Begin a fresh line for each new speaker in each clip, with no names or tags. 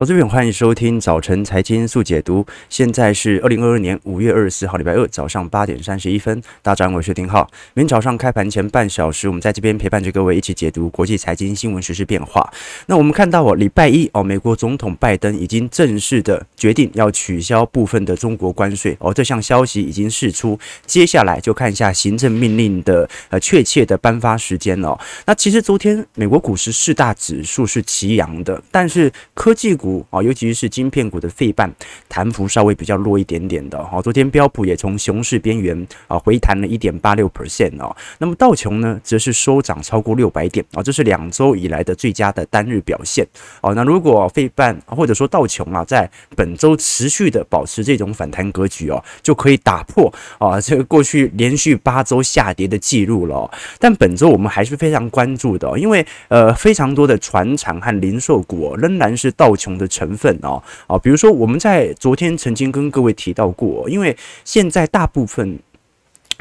我这边欢迎收听早晨财经速解读，现在是二零二二年五月二十四号礼拜二早上八点三十一分，大家好，我是丁浩。明天早上开盘前半小时，我们在这边陪伴着各位一起解读国际财经新闻时事变化。那我们看到哦，礼拜一哦，美国总统拜登已经正式的决定要取消部分的中国关税哦，这项消息已经释出。接下来就看一下行政命令的呃确切的颁发时间哦。那其实昨天美国股市四大指数是齐扬的，但是科技股。啊，尤其是晶片股的费半弹幅稍微比较弱一点点的。好，昨天标普也从熊市边缘啊回弹了一点八六 percent 哦。那么道琼呢，则是收涨超过六百点啊，这是两周以来的最佳的单日表现。哦，那如果费半或者说道琼啊，在本周持续的保持这种反弹格局哦，就可以打破啊这个过去连续八周下跌的记录了。但本周我们还是非常关注的，因为呃非常多的船厂和零售股仍然是道琼的成分哦，啊，比如说我们在昨天曾经跟各位提到过，因为现在大部分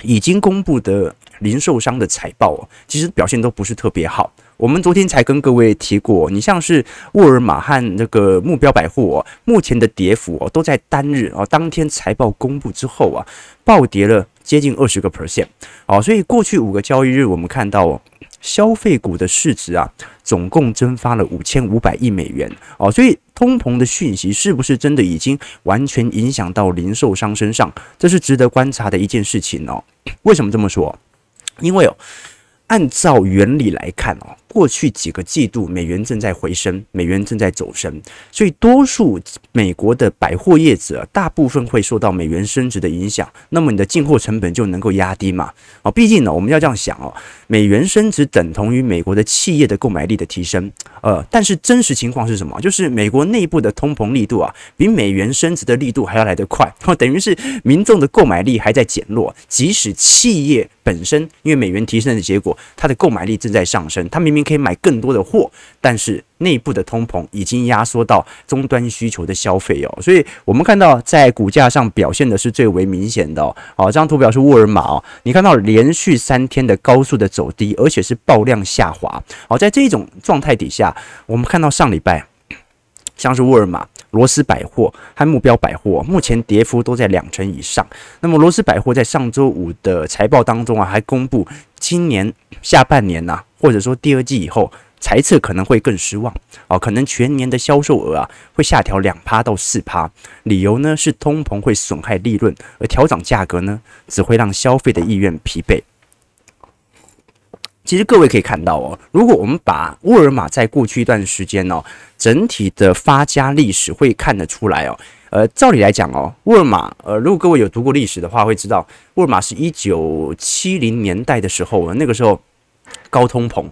已经公布的零售商的财报，其实表现都不是特别好。我们昨天才跟各位提过，你像是沃尔玛和那个目标百货，目前的跌幅哦，都在单日啊，当天财报公布之后啊，暴跌了接近二十个 percent 哦，所以过去五个交易日我们看到。消费股的市值啊，总共蒸发了五千五百亿美元哦，所以通膨的讯息是不是真的已经完全影响到零售商身上？这是值得观察的一件事情哦。为什么这么说？因为哦。按照原理来看哦，过去几个季度美元正在回升，美元正在走升，所以多数美国的百货业者大部分会受到美元升值的影响，那么你的进货成本就能够压低嘛？啊，毕竟呢，我们要这样想哦，美元升值等同于美国的企业的购买力的提升，呃，但是真实情况是什么？就是美国内部的通膨力度啊，比美元升值的力度还要来得快，等于是民众的购买力还在减弱，即使企业本身因为美元提升的结果。它的购买力正在上升，它明明可以买更多的货，但是内部的通膨已经压缩到终端需求的消费哦，所以我们看到在股价上表现的是最为明显的哦。好，这张图表是沃尔玛哦，你看到连续三天的高速的走低，而且是爆量下滑。好，在这种状态底下，我们看到上礼拜像是沃尔玛。罗斯百货和目标百货目前跌幅都在两成以上。那么罗斯百货在上周五的财报当中啊，还公布今年下半年呐、啊，或者说第二季以后猜测可能会更失望哦，可能全年的销售额啊会下调两趴到四趴。理由呢是通膨会损害利润，而调涨价格呢只会让消费的意愿疲惫。其实各位可以看到哦，如果我们把沃尔玛在过去一段时间哦，整体的发家历史会看得出来哦。呃，照理来讲哦，沃尔玛呃，如果各位有读过历史的话，会知道沃尔玛是一九七零年代的时候，那个时候高通膨，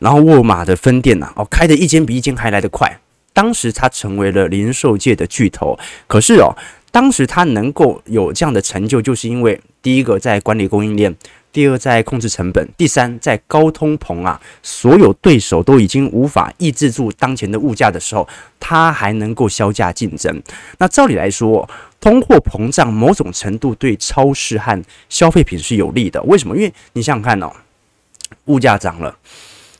然后沃尔玛的分店呐哦开的一间比一间还来得快，当时它成为了零售界的巨头。可是哦，当时它能够有这样的成就，就是因为第一个在管理供应链。第二，在控制成本；第三，在高通膨啊，所有对手都已经无法抑制住当前的物价的时候，它还能够削价竞争。那照理来说，通货膨胀某种程度对超市和消费品是有利的。为什么？因为你想想看哦，物价涨了，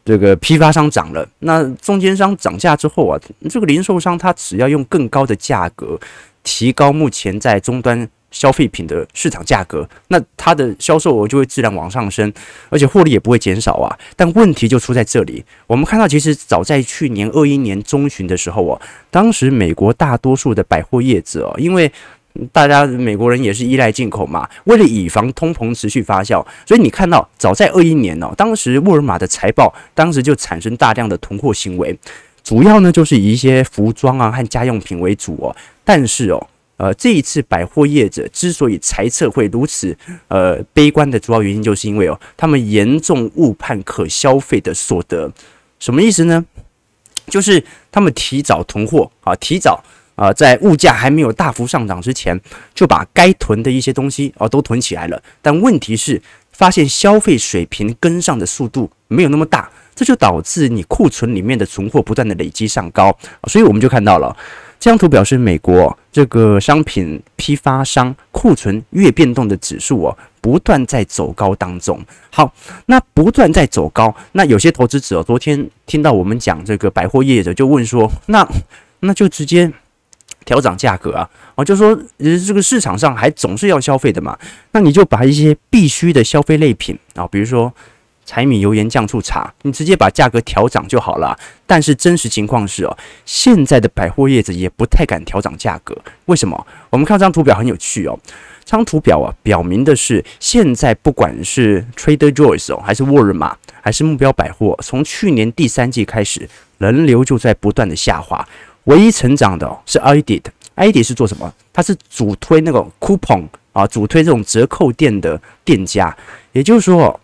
这个批发商涨了，那中间商涨价之后啊，这个零售商他只要用更高的价格提高目前在终端。消费品的市场价格，那它的销售额就会自然往上升，而且获利也不会减少啊。但问题就出在这里，我们看到其实早在去年二一年中旬的时候啊，当时美国大多数的百货业者啊，因为大家美国人也是依赖进口嘛，为了以防通膨持续发酵，所以你看到早在二一年哦，当时沃尔玛的财报当时就产生大量的囤货行为，主要呢就是以一些服装啊和家用品为主哦，但是哦。呃，这一次百货业者之所以财测会如此呃悲观的主要原因，就是因为哦，他们严重误判可消费的所得。什么意思呢？就是他们提早囤货啊，提早啊，在物价还没有大幅上涨之前，就把该囤的一些东西啊都囤起来了。但问题是，发现消费水平跟上的速度没有那么大，这就导致你库存里面的存货不断的累积上高。所以我们就看到了。这张图表示美国这个商品批发商库存月变动的指数哦，不断在走高当中。好，那不断在走高，那有些投资者昨天听到我们讲这个百货业者就问说，那那就直接调涨价格啊！哦，就说呃，这个市场上还总是要消费的嘛，那你就把一些必须的消费类品啊，比如说柴米油盐酱醋茶，你直接把价格调涨就好了。但是真实情况是哦，现在的百货业者也不太敢调涨价格，为什么？我们看这张图表很有趣哦。这张图表啊，表明的是现在不管是 Trader Joe's 哦，还是沃尔玛，还是目标百货，从去年第三季开始，人流就在不断的下滑。唯一成长的，是 iDid，iDid 是做什么？它是主推那个 coupon 啊，主推这种折扣店的店家。也就是说，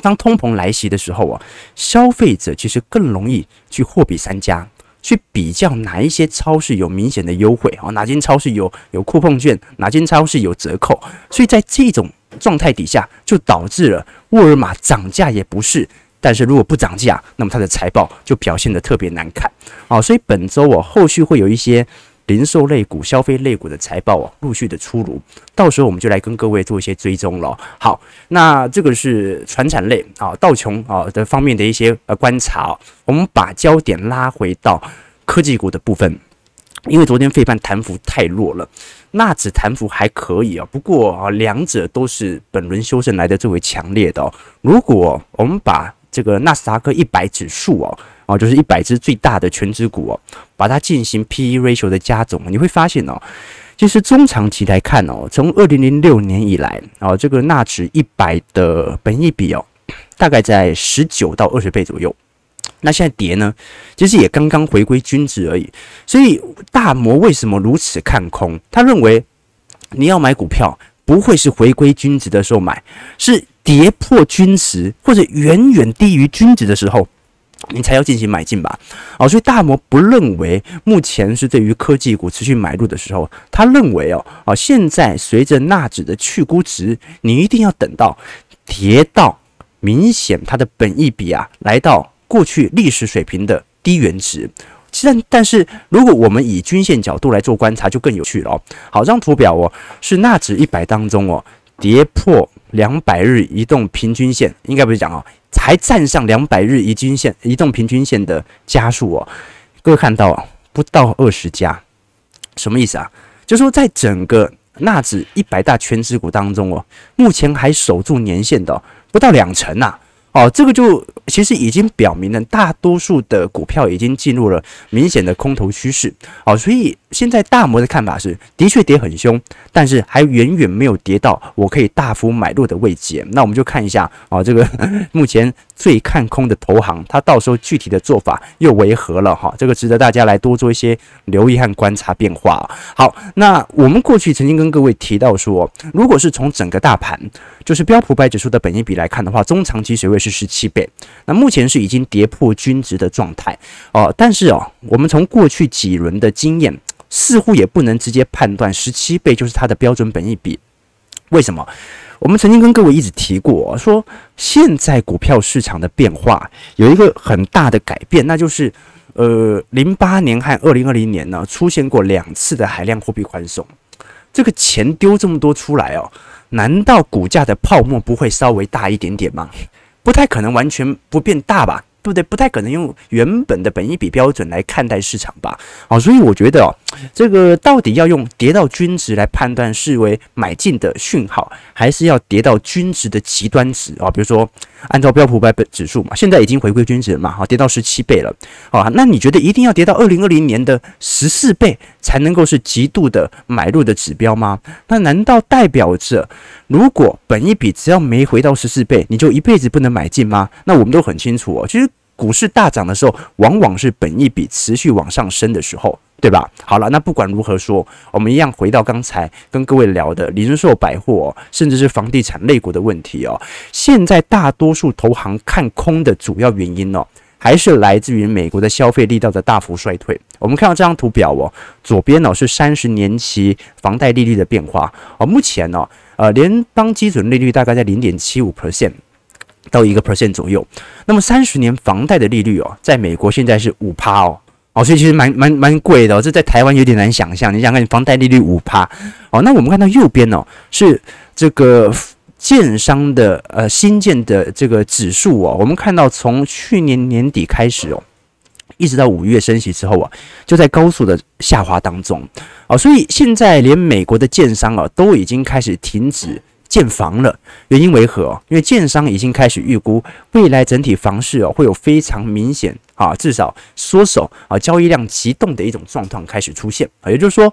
当通膨来袭的时候啊，消费者其实更容易去货比三家。去比较哪一些超市有明显的优惠啊？哪间超市有有酷碰券？哪间超市有折扣？所以在这种状态底下，就导致了沃尔玛涨价也不是，但是如果不涨价，那么它的财报就表现得特别难看啊！所以本周我后续会有一些零售类股、消费类股的财报哦，陆续的出炉，到时候我们就来跟各位做一些追踪了。好，那这个是传产类啊，道琼啊的方面的一些呃观察，我们把焦点拉回到科技股的部分，因为昨天费半弹幅太弱了，纳指弹幅还可以啊，不过啊两者都是本轮修正来的最为强烈的哦。如果我们把这个纳斯达克一百指数哦。哦，就是一百只最大的权值股哦，把它进行 P/E ratio 的加总，你会发现哦，其实中长期来看哦，从二零零六年以来哦，这个纳指一百的本益比哦，大概在十九到二十倍左右。那现在跌呢，其实也刚刚回归均值而已。所以大摩为什么如此看空？他认为你要买股票，不会是回归均值的时候买，是跌破均值或者远远低于均值的时候。你才要进行买进吧，哦，所以大摩不认为目前是对于科技股持续买入的时候，他认为哦，哦，现在随着纳指的去估值，你一定要等到跌到明显它的本益比啊，来到过去历史水平的低原值。但，但是如果我们以均线角度来做观察，就更有趣了哦。好，这张图表哦，是纳指一百当中哦，跌破两百日移动平均线，应该不是讲哦。才站上两百日移均线、移动平均线的加速哦，各位看到，不到二十家，什么意思啊？就说在整个纳指一百大全值股当中哦，目前还守住年线的不到两成呐。哦，这个就其实已经表明了，大多数的股票已经进入了明显的空头趋势。哦，所以现在大摩的看法是，的确跌很凶，但是还远远没有跌到我可以大幅买入的位阶。那我们就看一下，哦，这个 目前最看空的投行，它到时候具体的做法又为何了？哈，这个值得大家来多做一些留意和观察变化。好，那我们过去曾经跟各位提到说，如果是从整个大盘，就是标普五百指数的本益比来看的话，中长期水位。是十七倍，那目前是已经跌破均值的状态哦。但是哦，我们从过去几轮的经验，似乎也不能直接判断十七倍就是它的标准本益比。为什么？我们曾经跟各位一直提过，说现在股票市场的变化有一个很大的改变，那就是呃，零八年和二零二零年呢，出现过两次的海量货币宽松，这个钱丢这么多出来哦，难道股价的泡沫不会稍微大一点点吗？不太可能完全不变大吧，对不对？不太可能用原本的本一比标准来看待市场吧。好，所以我觉得哦，这个到底要用跌到均值来判断视为买进的讯号，还是要跌到均值的极端值啊？比如说按照标普百指数嘛，现在已经回归均值了嘛，好，跌到十七倍了。好，那你觉得一定要跌到二零二零年的十四倍才能够是极度的买入的指标吗？那难道代表着如果本一比只要没回到十四倍，你就一辈子不能买进吗？那我们都很清楚哦，其实。股市大涨的时候，往往是本一比持续往上升的时候，对吧？好了，那不管如何说，我们一样回到刚才跟各位聊的零售百货，甚至是房地产类股的问题哦。现在大多数投行看空的主要原因哦，还是来自于美国的消费力道的大幅衰退。我们看到这张图表哦，左边呢是三十年期房贷利率的变化哦，目前呢，呃，联邦基准利率大概在零点七五 percent。到一个 percent 左右，那么三十年房贷的利率哦，在美国现在是五趴哦，哦，所以其实蛮蛮蛮贵的哦，这在台湾有点难想象。你想看房贷利率五趴。哦，那我们看到右边哦，是这个建商的呃新建的这个指数哦，我们看到从去年年底开始哦，一直到五月升息之后啊，就在高速的下滑当中。啊，所以现在连美国的建商啊都已经开始停止建房了。原因为何？因为建商已经开始预估未来整体房市哦会有非常明显啊，至少缩手啊，交易量急冻的一种状况开始出现啊，也就是说，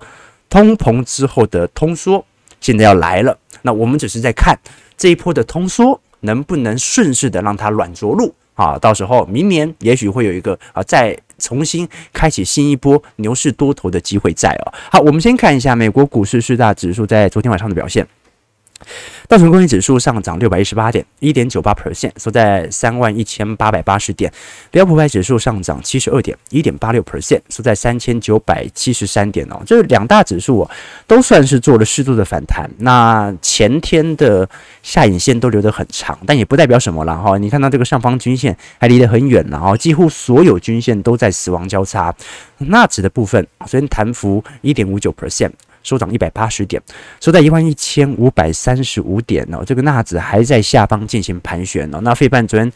通膨之后的通缩现在要来了。那我们只是在看这一波的通缩能不能顺势的让它软着陆。啊，到时候明年也许会有一个啊，再重新开启新一波牛市多头的机会在哦。好，我们先看一下美国股市四大指数在昨天晚上的表现。道琼工业指数上涨六百一十八点，一点九八 percent，收在三万一千八百八十点。标普五百指数上涨七十二点，一点八六 percent，收在三千九百七十三点哦。这两大指数哦，都算是做了适度的反弹。那前天的下影线都留得很长，但也不代表什么了哈。你看到这个上方均线还离得很远了哈，几乎所有均线都在死亡交叉。纳指的部分虽然弹幅一点五九 percent。收涨一百八十点，收在一万一千五百三十五点哦。这个纳指还在下方进行盘旋哦。那费半昨天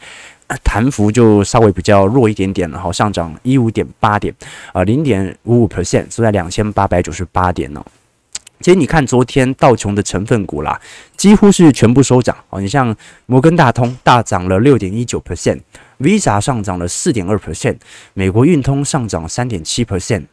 弹幅就稍微比较弱一点点了，好，上涨一五点八点，啊，零点五五 percent，收在两千八百九十八点哦。其实你看昨天道琼的成分股啦，几乎是全部收涨哦。你像摩根大通大涨了六点一九 percent，Visa 上涨了四点二 percent，美国运通上涨三点七 percent。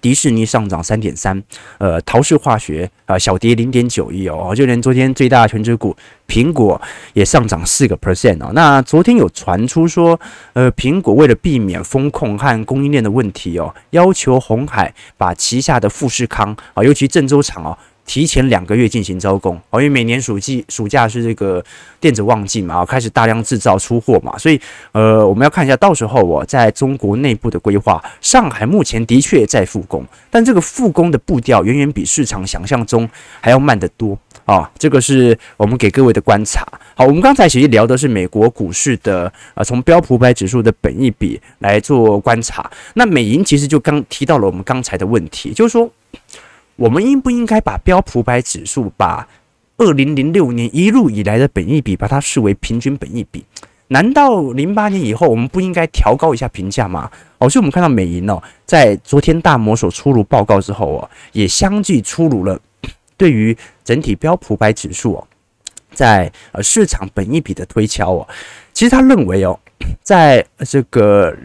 迪士尼上涨三点三，呃，陶氏化学啊、小跌零点九亿哦，就连昨天最大的全职股苹果也上涨四个 percent 哦。那昨天有传出说，呃，苹果为了避免风控和供应链的问题哦，要求红海把旗下的富士康啊，尤其郑州厂哦。提前两个月进行招工哦，因为每年暑季暑假是这个电子旺季嘛，开始大量制造出货嘛，所以呃，我们要看一下到时候我在中国内部的规划，上海目前的确在复工，但这个复工的步调远远比市场想象中还要慢得多啊，这个是我们给各位的观察。好，我们刚才其实聊的是美国股市的呃，从标普五百指数的本益比来做观察，那美银其实就刚提到了我们刚才的问题，就是说。我们应不应该把标普百指数，把二零零六年一路以来的本益比，把它视为平均本益比？难道零八年以后我们不应该调高一下评价吗？哦，所以我们看到美银哦，在昨天大摩所出炉报告之后哦，也相继出炉了 对于整体标普百指数哦，在呃市场本益比的推敲哦，其实他认为哦，在这个。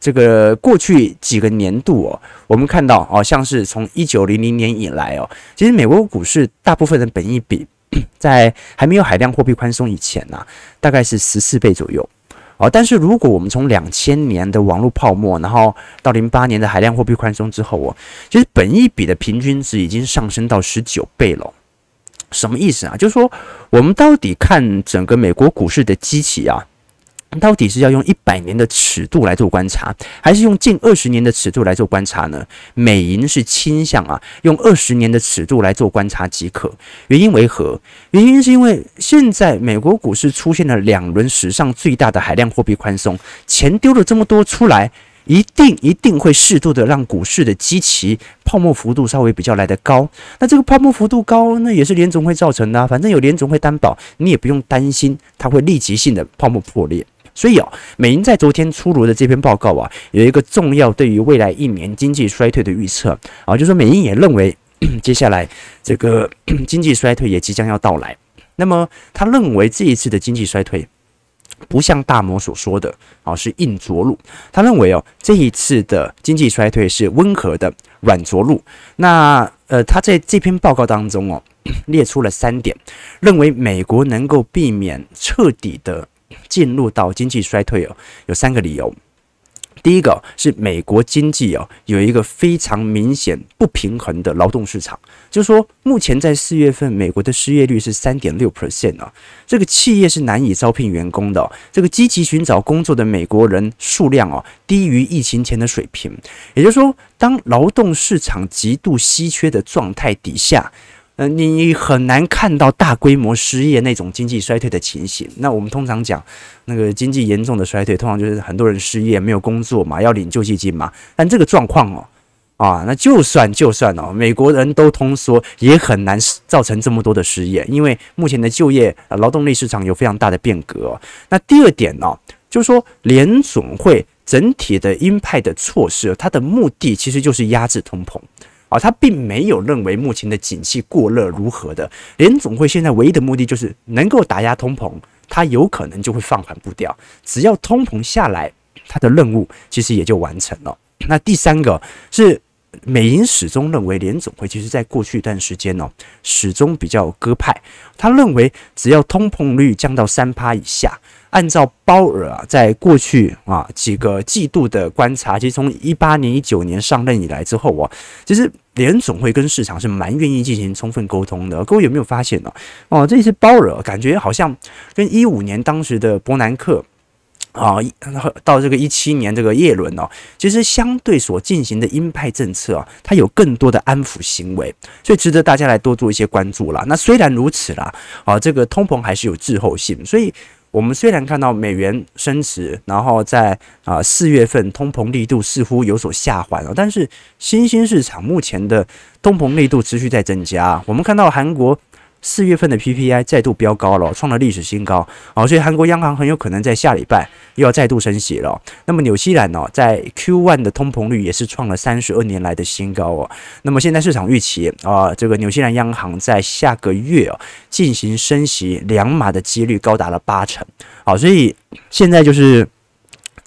这个过去几个年度哦，我们看到哦，像是从一九零零年以来哦，其实美国股市大部分的本益比，在还没有海量货币宽松以前呢，大概是十四倍左右哦。但是如果我们从两千年的网络泡沫，然后到零八年的海量货币宽松之后哦，其实本益比的平均值已经上升到十九倍了。什么意思啊？就是说，我们到底看整个美国股市的基期啊？到底是要用一百年的尺度来做观察，还是用近二十年的尺度来做观察呢？美银是倾向啊，用二十年的尺度来做观察即可。原因为何？原因是因为现在美国股市出现了两轮史上最大的海量货币宽松，钱丢了这么多出来，一定一定会适度的让股市的基期泡沫幅度稍微比较来得高。那这个泡沫幅度高，那也是联总会造成的啊，反正有联总会担保，你也不用担心它会立即性的泡沫破裂。所以啊，美银在昨天出炉的这篇报告啊，有一个重要对于未来一年经济衰退的预测啊，就是说美银也认为 接下来这个 经济衰退也即将要到来。那么他认为这一次的经济衰退不像大摩所说的啊是硬着陆，他认为哦这一次的经济衰退是温和的软着陆。那呃他在这篇报告当中哦 列出了三点，认为美国能够避免彻底的。进入到经济衰退哦，有三个理由。第一个是美国经济哦有一个非常明显不平衡的劳动市场，就是说目前在四月份美国的失业率是三点六 percent 啊，这个企业是难以招聘员工的，这个积极寻找工作的美国人数量哦低于疫情前的水平，也就是说，当劳动市场极度稀缺的状态底下。呃，你很难看到大规模失业那种经济衰退的情形。那我们通常讲，那个经济严重的衰退，通常就是很多人失业，没有工作嘛，要领救济金嘛。但这个状况哦，啊，那就算就算哦，美国人都通缩，也很难造成这么多的失业，因为目前的就业劳动力市场有非常大的变革。那第二点呢，就是说联总会整体的鹰派的措施，它的目的其实就是压制通膨啊，他并没有认为目前的景气过热如何的。联总会现在唯一的目的就是能够打压通膨，他有可能就会放缓步调。只要通膨下来，他的任务其实也就完成了。那第三个是。美银始终认为联总会其实在过去一段时间呢，始终比较鸽派。他认为只要通膨率降到三趴以下，按照鲍尔啊在过去啊几个季度的观察，其实从一八年、一九年上任以来之后啊，其实联总会跟市场是蛮愿意进行充分沟通的。各位有没有发现呢？哦，这次鲍尔感觉好像跟一五年当时的伯南克。啊，到这个一七年这个叶伦哦，其实相对所进行的鹰派政策啊，它有更多的安抚行为，所以值得大家来多做一些关注啦。那虽然如此啦，啊，这个通膨还是有滞后性，所以我们虽然看到美元升值，然后在啊四月份通膨力度似乎有所下缓了，但是新兴市场目前的通膨力度持续在增加，我们看到韩国。四月份的 PPI 再度飙高了，创了历史新高啊！所以韩国央行很有可能在下礼拜又要再度升息了。那么纽西兰呢，在 Q1 的通膨率也是创了三十二年来的新高哦。那么现在市场预期啊，这个纽西兰央行在下个月啊进行升息两码的几率高达了八成。好，所以现在就是。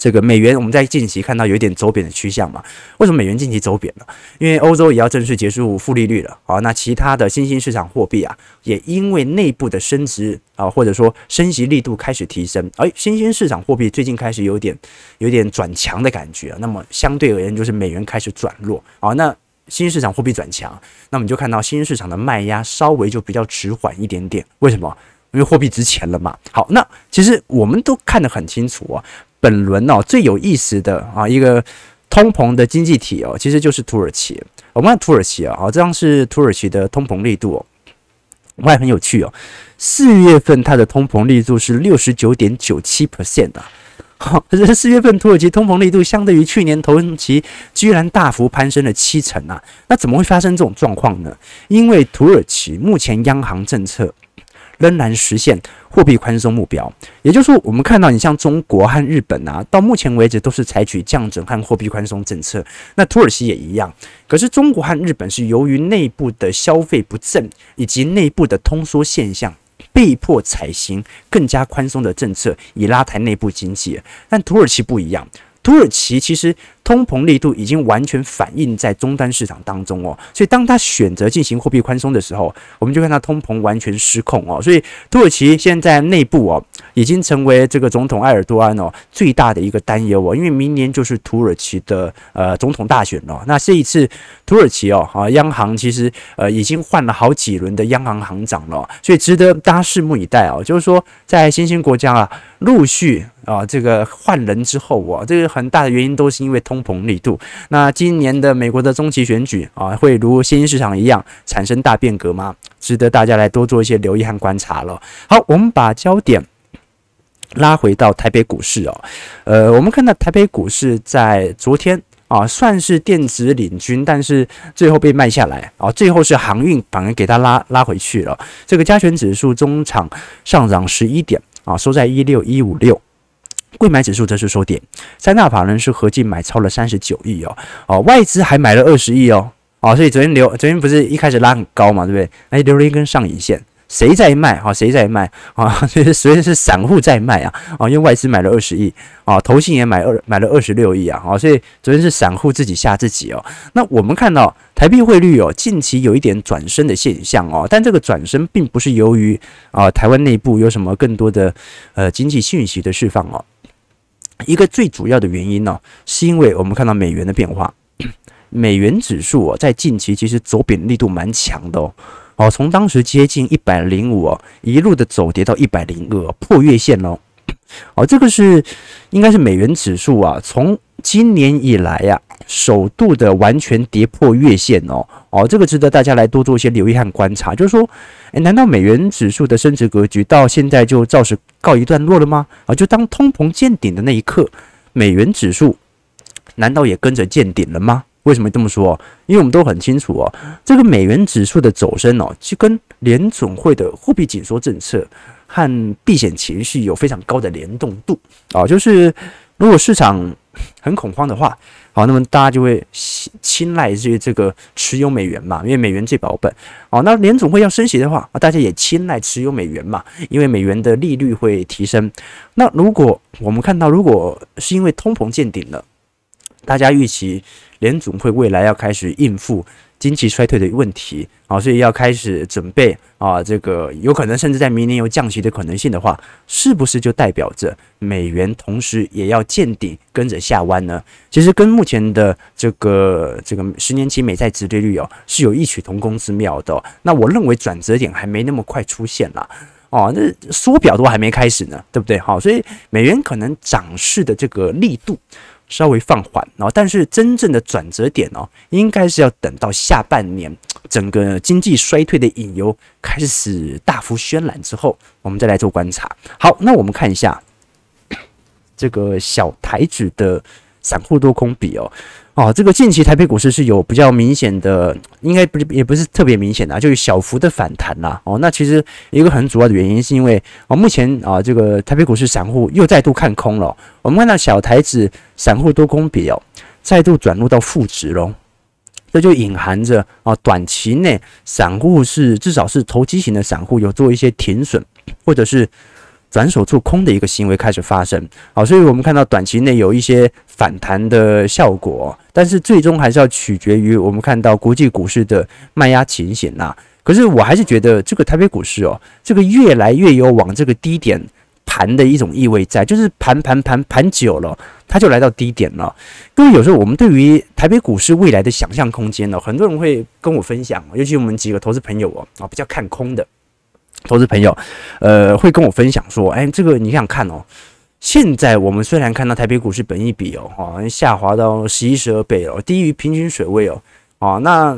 这个美元，我们在近期看到有一点走贬的趋向嘛？为什么美元近期走贬了？因为欧洲也要正式结束负利率了。好，那其他的新兴市场货币啊，也因为内部的升值啊，或者说升息力度开始提升，而新兴市场货币最近开始有点有点转强的感觉。那么相对而言，就是美元开始转弱。好，那新兴市场货币转强，那么你就看到新兴市场的卖压稍微就比较迟缓一点点。为什么？因为货币值钱了嘛。好，那其实我们都看得很清楚啊。本轮哦，最有意思的啊一个通膨的经济体哦，其实就是土耳其。我们看土耳其啊，好，这张是土耳其的通膨力度哦，我还很有趣哦。四月份它的通膨力度是六十九点九七 percent 啊，好，可是四月份土耳其通膨力度相对于去年同期居然大幅攀升了七成啊，那怎么会发生这种状况呢？因为土耳其目前央行政策。仍然实现货币宽松目标，也就是说，我们看到你像中国和日本啊，到目前为止都是采取降准和货币宽松政策。那土耳其也一样，可是中国和日本是由于内部的消费不振以及内部的通缩现象，被迫采行更加宽松的政策，以拉抬内部经济。但土耳其不一样，土耳其其实。通膨力度已经完全反映在终端市场当中哦，所以当他选择进行货币宽松的时候，我们就看到通膨完全失控哦。所以土耳其现在内部哦，已经成为这个总统埃尔多安哦最大的一个担忧哦，因为明年就是土耳其的呃总统大选了。那这一次土耳其哦啊央行其实呃已经换了好几轮的央行行长了，所以值得大家拭目以待哦。就是说在新兴国家啊陆续啊这个换人之后啊，这个很大的原因都是因为。通膨力度，那今年的美国的中期选举啊，会如新兴市场一样产生大变革吗？值得大家来多做一些留意和观察了。好，我们把焦点拉回到台北股市哦，呃，我们看到台北股市在昨天啊，算是电子领军，但是最后被卖下来啊，最后是航运反而给它拉拉回去了。这个加权指数中场上涨十一点啊，收在一六一五六。柜买指数则是收跌，三大法人是合计买超了三十九亿哦，哦，外资还买了二十亿哦，哦，所以昨天留，昨天不是一开始拉很高嘛，对不对？哎，留了一根上影线，谁在卖？哈，谁在卖？啊，所 以所以是散户在卖啊，啊，因为外资买了二十亿，啊，投信也买二买了二十六亿啊，啊，所以昨天是散户自己吓自己哦。那我们看到台币汇率哦，近期有一点转升的现象哦，但这个转升并不是由于啊台湾内部有什么更多的呃经济讯息的释放哦。一个最主要的原因呢，是因为我们看到美元的变化，美元指数哦，在近期其实走贬力度蛮强的哦，哦，从当时接近一百零五哦，一路的走跌到一百零二，破月线喽，哦，这个是应该是美元指数啊，从今年以来呀，首度的完全跌破月线哦，哦，这个值得大家来多做一些留意和观察，就是说，诶，难道美元指数的升值格局到现在就暂时告一段落了吗？啊，就当通膨见顶的那一刻，美元指数难道也跟着见顶了吗？为什么这么说？因为我们都很清楚哦，这个美元指数的走升哦，就跟联总会的货币紧缩政策和避险情绪有非常高的联动度啊，就是如果市场很恐慌的话，好，那么大家就会青睐于这个持有美元嘛，因为美元最保本。好，那联总会要升息的话，大家也青睐持有美元嘛，因为美元的利率会提升。那如果我们看到，如果是因为通膨见顶了，大家预期联总会未来要开始应付。经济衰退的问题啊，所以要开始准备啊，这个有可能甚至在明年有降息的可能性的话，是不是就代表着美元同时也要见顶跟着下弯呢？其实跟目前的这个这个十年期美债殖利率哦是有异曲同工之妙的。那我认为转折点还没那么快出现啦，哦，那缩表都还没开始呢，对不对？好，所以美元可能涨势的这个力度。稍微放缓哦，但是真正的转折点哦，应该是要等到下半年整个经济衰退的隐忧开始大幅渲染之后，我们再来做观察。好，那我们看一下这个小台子的散户多空比哦。哦，这个近期台北股市是有比较明显的，应该不是也不是特别明显的，就有小幅的反弹啦。哦，那其实一个很主要的原因是因为哦，目前啊这个台北股市散户又再度看空了。我们看到小台指散户多空比哦，再度转入到负值喽，这就隐含着啊短期内散户是至少是投机型的散户有做一些停损，或者是。转手做空的一个行为开始发生，好，所以我们看到短期内有一些反弹的效果，但是最终还是要取决于我们看到国际股市的卖压情形呐。可是我还是觉得这个台北股市哦，这个越来越有往这个低点盘的一种意味在，就是盘盘盘盘久了，它就来到低点了。各位有时候我们对于台北股市未来的想象空间呢，很多人会跟我分享，尤其我们几个投资朋友哦，啊比较看空的。投资朋友，呃，会跟我分享说，哎，这个你想看哦，现在我们虽然看到台北股市本益比哦，哈，下滑到十一十二倍哦，低于平均水位哦，哦，那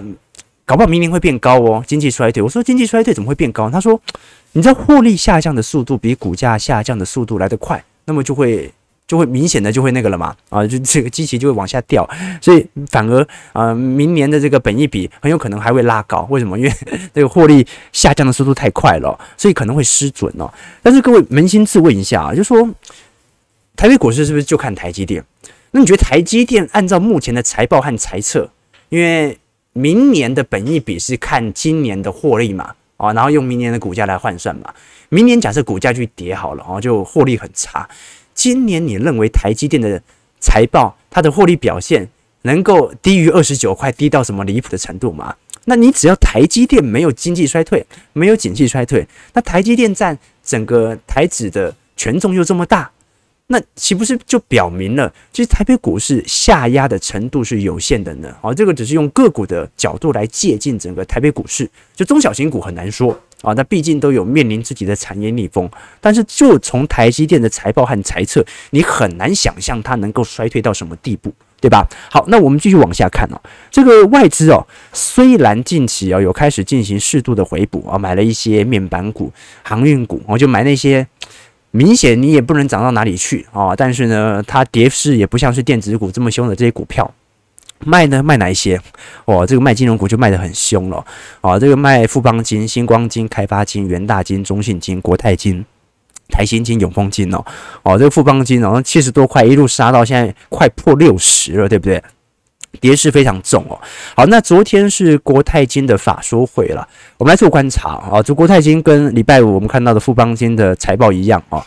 搞不好明年会变高哦，经济衰退。我说经济衰退怎么会变高？他说，你知道获利下降的速度比股价下降的速度来得快，那么就会。就会明显的就会那个了嘛，啊，就这个机器就会往下掉，所以反而啊，明年的这个本益比很有可能还会拉高。为什么？因为这个获利下降的速度太快了，所以可能会失准哦。但是各位扪心自问一下啊，就说台北股市是不是就看台积电？那你觉得台积电按照目前的财报和财测，因为明年的本益比是看今年的获利嘛，啊，然后用明年的股价来换算嘛。明年假设股价去跌好了，啊，就获利很差。今年你认为台积电的财报，它的获利表现能够低于二十九块，低到什么离谱的程度吗？那你只要台积电没有经济衰退，没有景气衰退，那台积电占整个台指的权重又这么大，那岂不是就表明了，其实台北股市下压的程度是有限的呢？哦，这个只是用个股的角度来借鉴整个台北股市，就中小型股很难说。啊，那毕竟都有面临自己的产业逆风，但是就从台积电的财报和财测，你很难想象它能够衰退到什么地步，对吧？好，那我们继续往下看哦。这个外资哦，虽然近期哦有开始进行适度的回补啊，买了一些面板股、航运股，我就买那些明显你也不能涨到哪里去啊，但是呢，它跌势也不像是电子股这么凶的这些股票。卖呢？卖哪一些？哦，这个卖金融股就卖得很凶了。啊，这个卖富邦金、新光金、开发金、元大金、中信金、国泰金、台新金、永丰金哦。哦，这个富邦金哦，七十多块一路杀到现在快破六十了，对不对？跌势非常重哦。好，那昨天是国泰金的法说会了，我们来做观察啊。这国泰金跟礼拜五我们看到的富邦金的财报一样啊。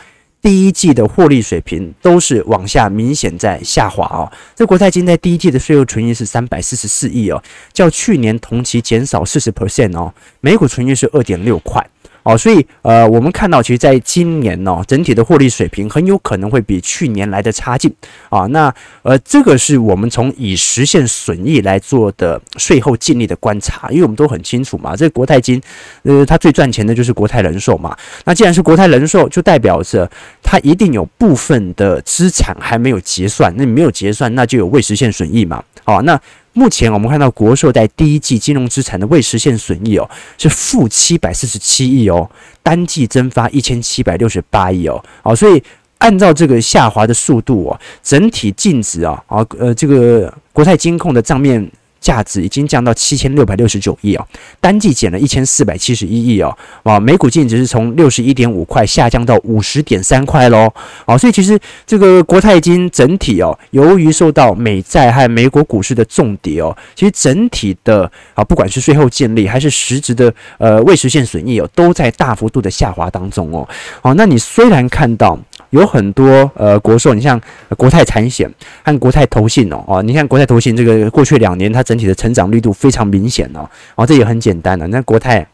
第一季的获利水平都是往下明显在下滑哦。这国泰金在第一季的税后纯益是三百四十四亿哦，较去年同期减少四十 percent 哦，每股纯益是二点六块。哦，所以呃，我们看到，其实在今年呢、哦，整体的获利水平很有可能会比去年来的差劲啊。那呃，这个是我们从已实现损益来做的税后净利的观察，因为我们都很清楚嘛，这国泰金，呃，它最赚钱的就是国泰人寿嘛。那既然是国泰人寿，就代表着它一定有部分的资产还没有结算，那你没有结算，那就有未实现损益嘛。好，那。目前我们看到国寿在第一季金融资产的未实现损益哦，是负七百四十七亿哦，单季增发一千七百六十八亿哦，好，所以按照这个下滑的速度哦，整体净值啊啊呃这个国泰金控的账面价值已经降到七千六百六十九亿哦，单季减了一千四百七十一亿哦，啊，每股净值是从六十一点五块下降到五十点三块喽，啊，所以其实这个国泰金整体哦，由于受到美债和美国股市的重跌哦，其实整体的啊，不管是税后净利还是实质的呃未实现损益哦，都在大幅度的下滑当中哦，好，那你虽然看到。有很多呃国寿，你像国泰产险和国泰投信哦，哦，你看国泰投信这个过去两年它整体的成长力度非常明显哦，哦，这也很简单的，那国泰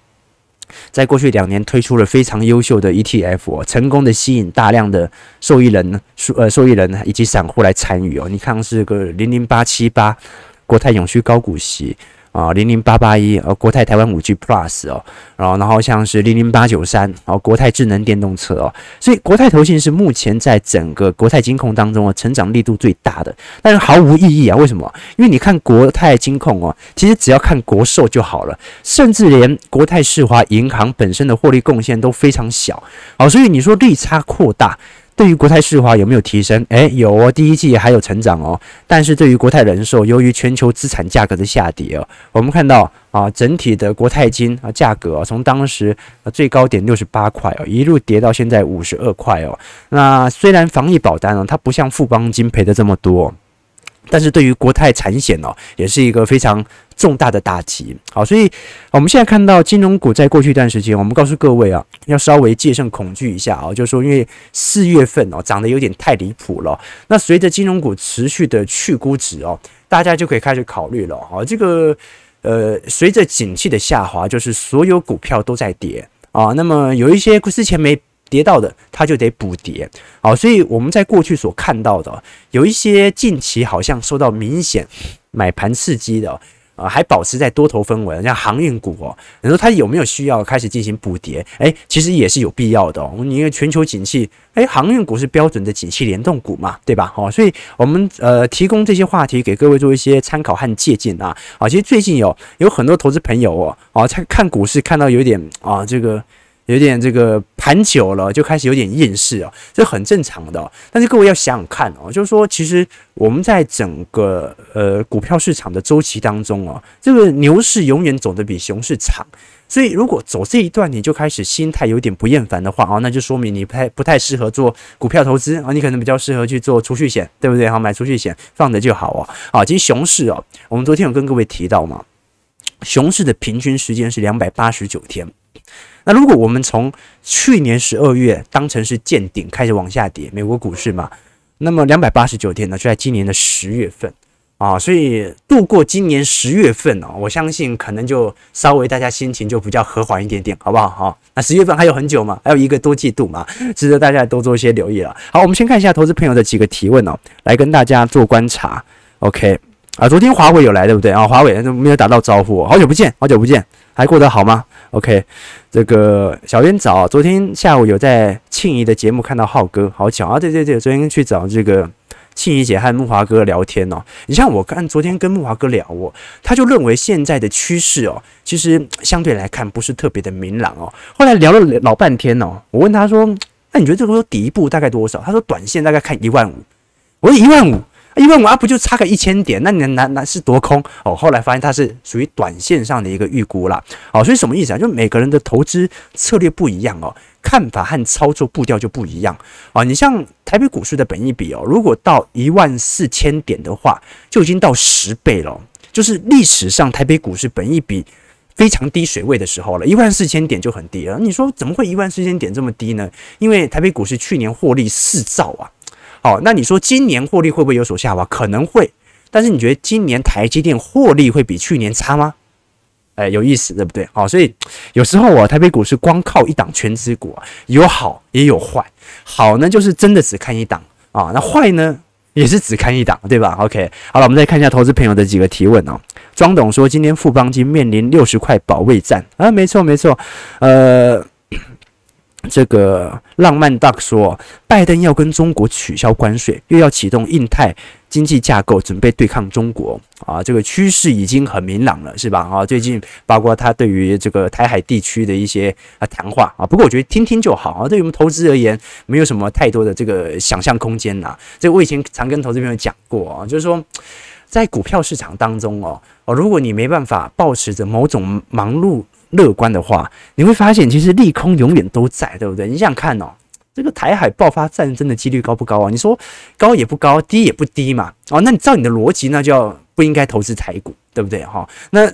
在过去两年推出了非常优秀的 ETF，成功的吸引大量的受益人、受呃受益人以及散户来参与哦，你看是个零零八七八国泰永续高股息。啊，零零八八一，呃，国泰台湾五 G Plus 哦，然后然后像是零零八九三，然后国泰智能电动车哦，所以国泰投信是目前在整个国泰金控当中啊，成长力度最大的，但是毫无意义啊，为什么？因为你看国泰金控哦，其实只要看国寿就好了，甚至连国泰世华银行本身的获利贡献都非常小，好，所以你说利差扩大。对于国泰世华有没有提升？诶，有哦，第一季还有成长哦。但是对于国泰人寿，由于全球资产价格的下跌哦，我们看到啊，整体的国泰金啊价格啊，从当时最高点六十八块哦，一路跌到现在五十二块哦。那虽然防疫保单啊，它不像富邦金赔的这么多。但是对于国泰产险哦，也是一个非常重大的打击。好，所以我们现在看到金融股在过去一段时间，我们告诉各位啊，要稍微戒慎恐惧一下啊，就是说因为四月份哦涨得有点太离谱了。那随着金融股持续的去估值哦，大家就可以开始考虑了啊。这个呃，随着景气的下滑，就是所有股票都在跌啊。那么有一些之前没。跌到的，它就得补跌，好，所以我们在过去所看到的，有一些近期好像受到明显买盘刺激的，啊，还保持在多头氛围，像航运股哦，你说它有没有需要开始进行补跌？诶，其实也是有必要的哦，因为全球景气，诶，航运股是标准的景气联动股嘛，对吧？好，所以我们呃提供这些话题给各位做一些参考和借鉴啊，啊，其实最近有有很多投资朋友哦，啊，在看股市看到有点啊这个。有点这个盘久了，就开始有点厌世哦，这很正常的。但是各位要想想看哦，就是说，其实我们在整个呃股票市场的周期当中哦，这个牛市永远走得比熊市长。所以如果走这一段你就开始心态有点不厌烦的话啊，那就说明你不太不太适合做股票投资啊，你可能比较适合去做储蓄险，对不对？好，买储蓄险放着就好哦。啊，其实熊市哦，我们昨天有跟各位提到嘛，熊市的平均时间是两百八十九天。那如果我们从去年十二月当成是见顶开始往下跌，美国股市嘛，那么两百八十九天呢，就在今年的十月份啊，所以度过今年十月份哦，我相信可能就稍微大家心情就比较和缓一点点，好不好？好，那十月份还有很久嘛，还有一个多季度嘛，值得大家多做一些留意了。好，我们先看一下投资朋友的几个提问哦，来跟大家做观察。OK 啊，昨天华为有来对不对啊？华为没有打到招呼，好久不见，好久不见，还过得好吗？OK，这个小渊早，昨天下午有在庆宜的节目看到浩哥，好巧啊！对对对，昨天去找这个庆宜姐和木华哥聊天哦。你像我看昨天跟木华哥聊哦，他就认为现在的趋势哦，其实相对来看不是特别的明朗哦。后来聊了老半天哦，我问他说：“那你觉得这个底部大概多少？”他说：“短线大概看一万五。”我说：“一万五。”一万五啊，不就差个一千点？那你难难是多空哦。后来发现它是属于短线上的一个预估啦。哦，所以什么意思啊？就每个人的投资策略不一样哦，看法和操作步调就不一样啊。你像台北股市的本益比哦，如果到一万四千点的话，就已经到十倍了，就是历史上台北股市本益比非常低水位的时候了。一万四千点就很低了。你说怎么会一万四千点这么低呢？因为台北股市去年获利四兆啊。好，那你说今年获利会不会有所下滑？可能会，但是你觉得今年台积电获利会比去年差吗？哎，有意思，对不对？好，所以有时候啊，台北股市光靠一档权值股，有好也有坏。好呢，就是真的只看一档啊，那坏呢，也是只看一档，对吧？OK，好了，我们再看一下投资朋友的几个提问哦。庄董说，今天富邦金面临六十块保卫战啊，没错没错，呃。这个浪漫 duck 说，拜登要跟中国取消关税，又要启动印太经济架构，准备对抗中国啊！这个趋势已经很明朗了，是吧？啊，最近包括他对于这个台海地区的一些啊谈话啊，不过我觉得听听就好啊。对于我们投资而言，没有什么太多的这个想象空间呐。这个我以前常跟投资朋友讲过啊，就是说。在股票市场当中哦哦，如果你没办法保持着某种忙碌乐观的话，你会发现其实利空永远都在，对不对？你想想看哦，这个台海爆发战争的几率高不高啊？你说高也不高，低也不低嘛。哦，那你照你的逻辑，那就要不应该投资台股，对不对？哈，那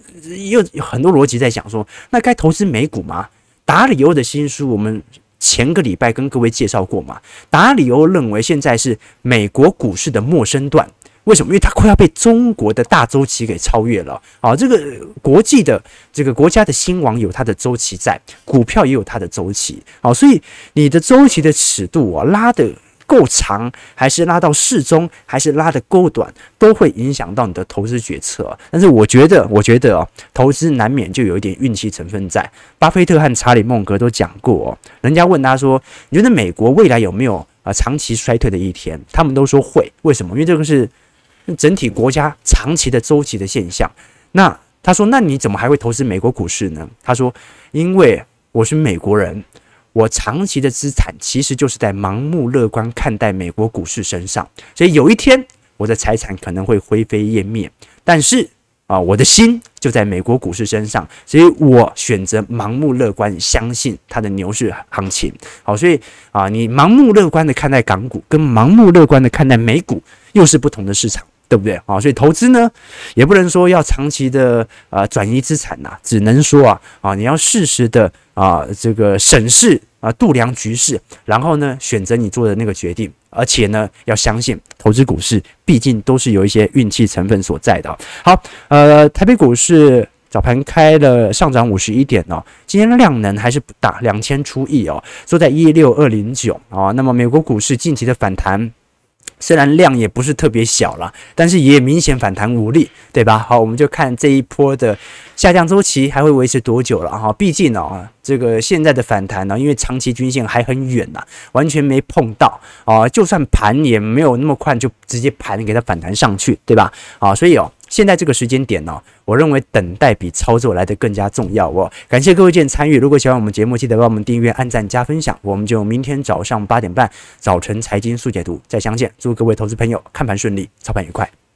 又有很多逻辑在想说，那该投资美股吗？达里欧的新书，我们前个礼拜跟各位介绍过嘛。达里欧认为现在是美国股市的陌生段。为什么？因为它快要被中国的大周期给超越了啊！这个国际的这个国家的兴亡有它的周期在，股票也有它的周期啊，所以你的周期的尺度啊拉得够长，还是拉到适中，还是拉得够短，都会影响到你的投资决策。但是我觉得，我觉得啊，投资难免就有一点运气成分在。巴菲特和查理孟格都讲过哦，人家问他说：“你觉得美国未来有没有啊长期衰退的一天？”他们都说会。为什么？因为这个是。整体国家长期的周期的现象，那他说，那你怎么还会投资美国股市呢？他说，因为我是美国人，我长期的资产其实就是在盲目乐观看待美国股市身上，所以有一天我的财产可能会灰飞烟灭，但是啊，我的心就在美国股市身上，所以我选择盲目乐观，相信它的牛市行情。好，所以啊，你盲目乐观的看待港股，跟盲目乐观的看待美股，又是不同的市场。对不对啊？所以投资呢，也不能说要长期的啊、呃、转移资产呐，只能说啊啊你要适时的啊这个审视啊度量局势，然后呢选择你做的那个决定，而且呢要相信投资股市毕竟都是有一些运气成分所在的。好，呃，台北股市早盘开了上涨五十一点哦，今天量能还是不大，两千出亿哦，收在一六二零九啊。那么美国股市近期的反弹。虽然量也不是特别小了，但是也明显反弹无力，对吧？好，我们就看这一波的下降周期还会维持多久了哈？毕竟呢，这个现在的反弹呢，因为长期均线还很远呐，完全没碰到啊，就算盘也没有那么快就直接盘给它反弹上去，对吧？啊，所以哦。现在这个时间点呢，我认为等待比操作来得更加重要哦。感谢各位见参与，如果喜欢我们节目，记得帮我们订阅、按赞、加分享。我们就明天早上八点半早晨财经速解读再相见。祝各位投资朋友看盘顺利，操盘愉快。